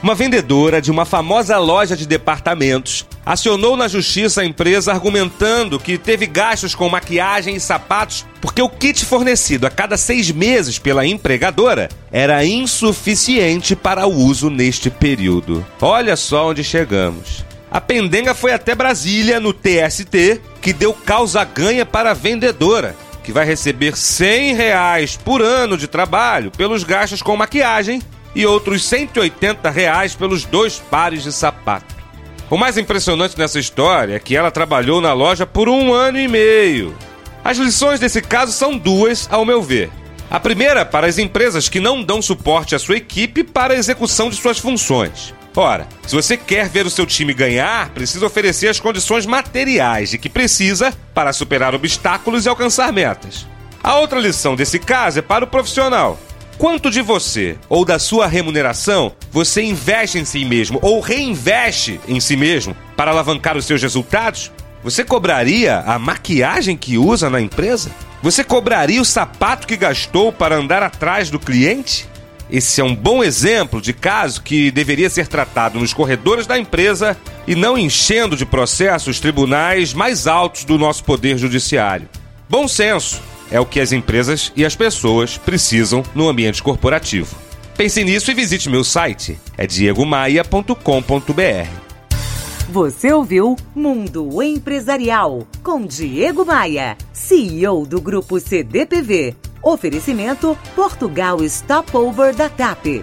Uma vendedora de uma famosa loja de departamentos acionou na justiça a empresa argumentando que teve gastos com maquiagem e sapatos porque o kit fornecido a cada seis meses pela empregadora era insuficiente para o uso neste período. Olha só onde chegamos. A pendenga foi até Brasília, no TST, que deu causa ganha para a vendedora, que vai receber 100 reais por ano de trabalho pelos gastos com maquiagem e outros 180 reais pelos dois pares de sapato. O mais impressionante nessa história é que ela trabalhou na loja por um ano e meio. As lições desse caso são duas, ao meu ver. A primeira para as empresas que não dão suporte à sua equipe para a execução de suas funções. Ora, se você quer ver o seu time ganhar, precisa oferecer as condições materiais de que precisa para superar obstáculos e alcançar metas. A outra lição desse caso é para o profissional. Quanto de você ou da sua remuneração você investe em si mesmo ou reinveste em si mesmo para alavancar os seus resultados? Você cobraria a maquiagem que usa na empresa? Você cobraria o sapato que gastou para andar atrás do cliente? Esse é um bom exemplo de caso que deveria ser tratado nos corredores da empresa e não enchendo de processos tribunais mais altos do nosso poder judiciário. Bom senso é o que as empresas e as pessoas precisam no ambiente corporativo. Pense nisso e visite meu site, é diegomaia.com.br. Você ouviu Mundo Empresarial com Diego Maia, CEO do Grupo CDPV. Oferecimento Portugal Stopover da TAP.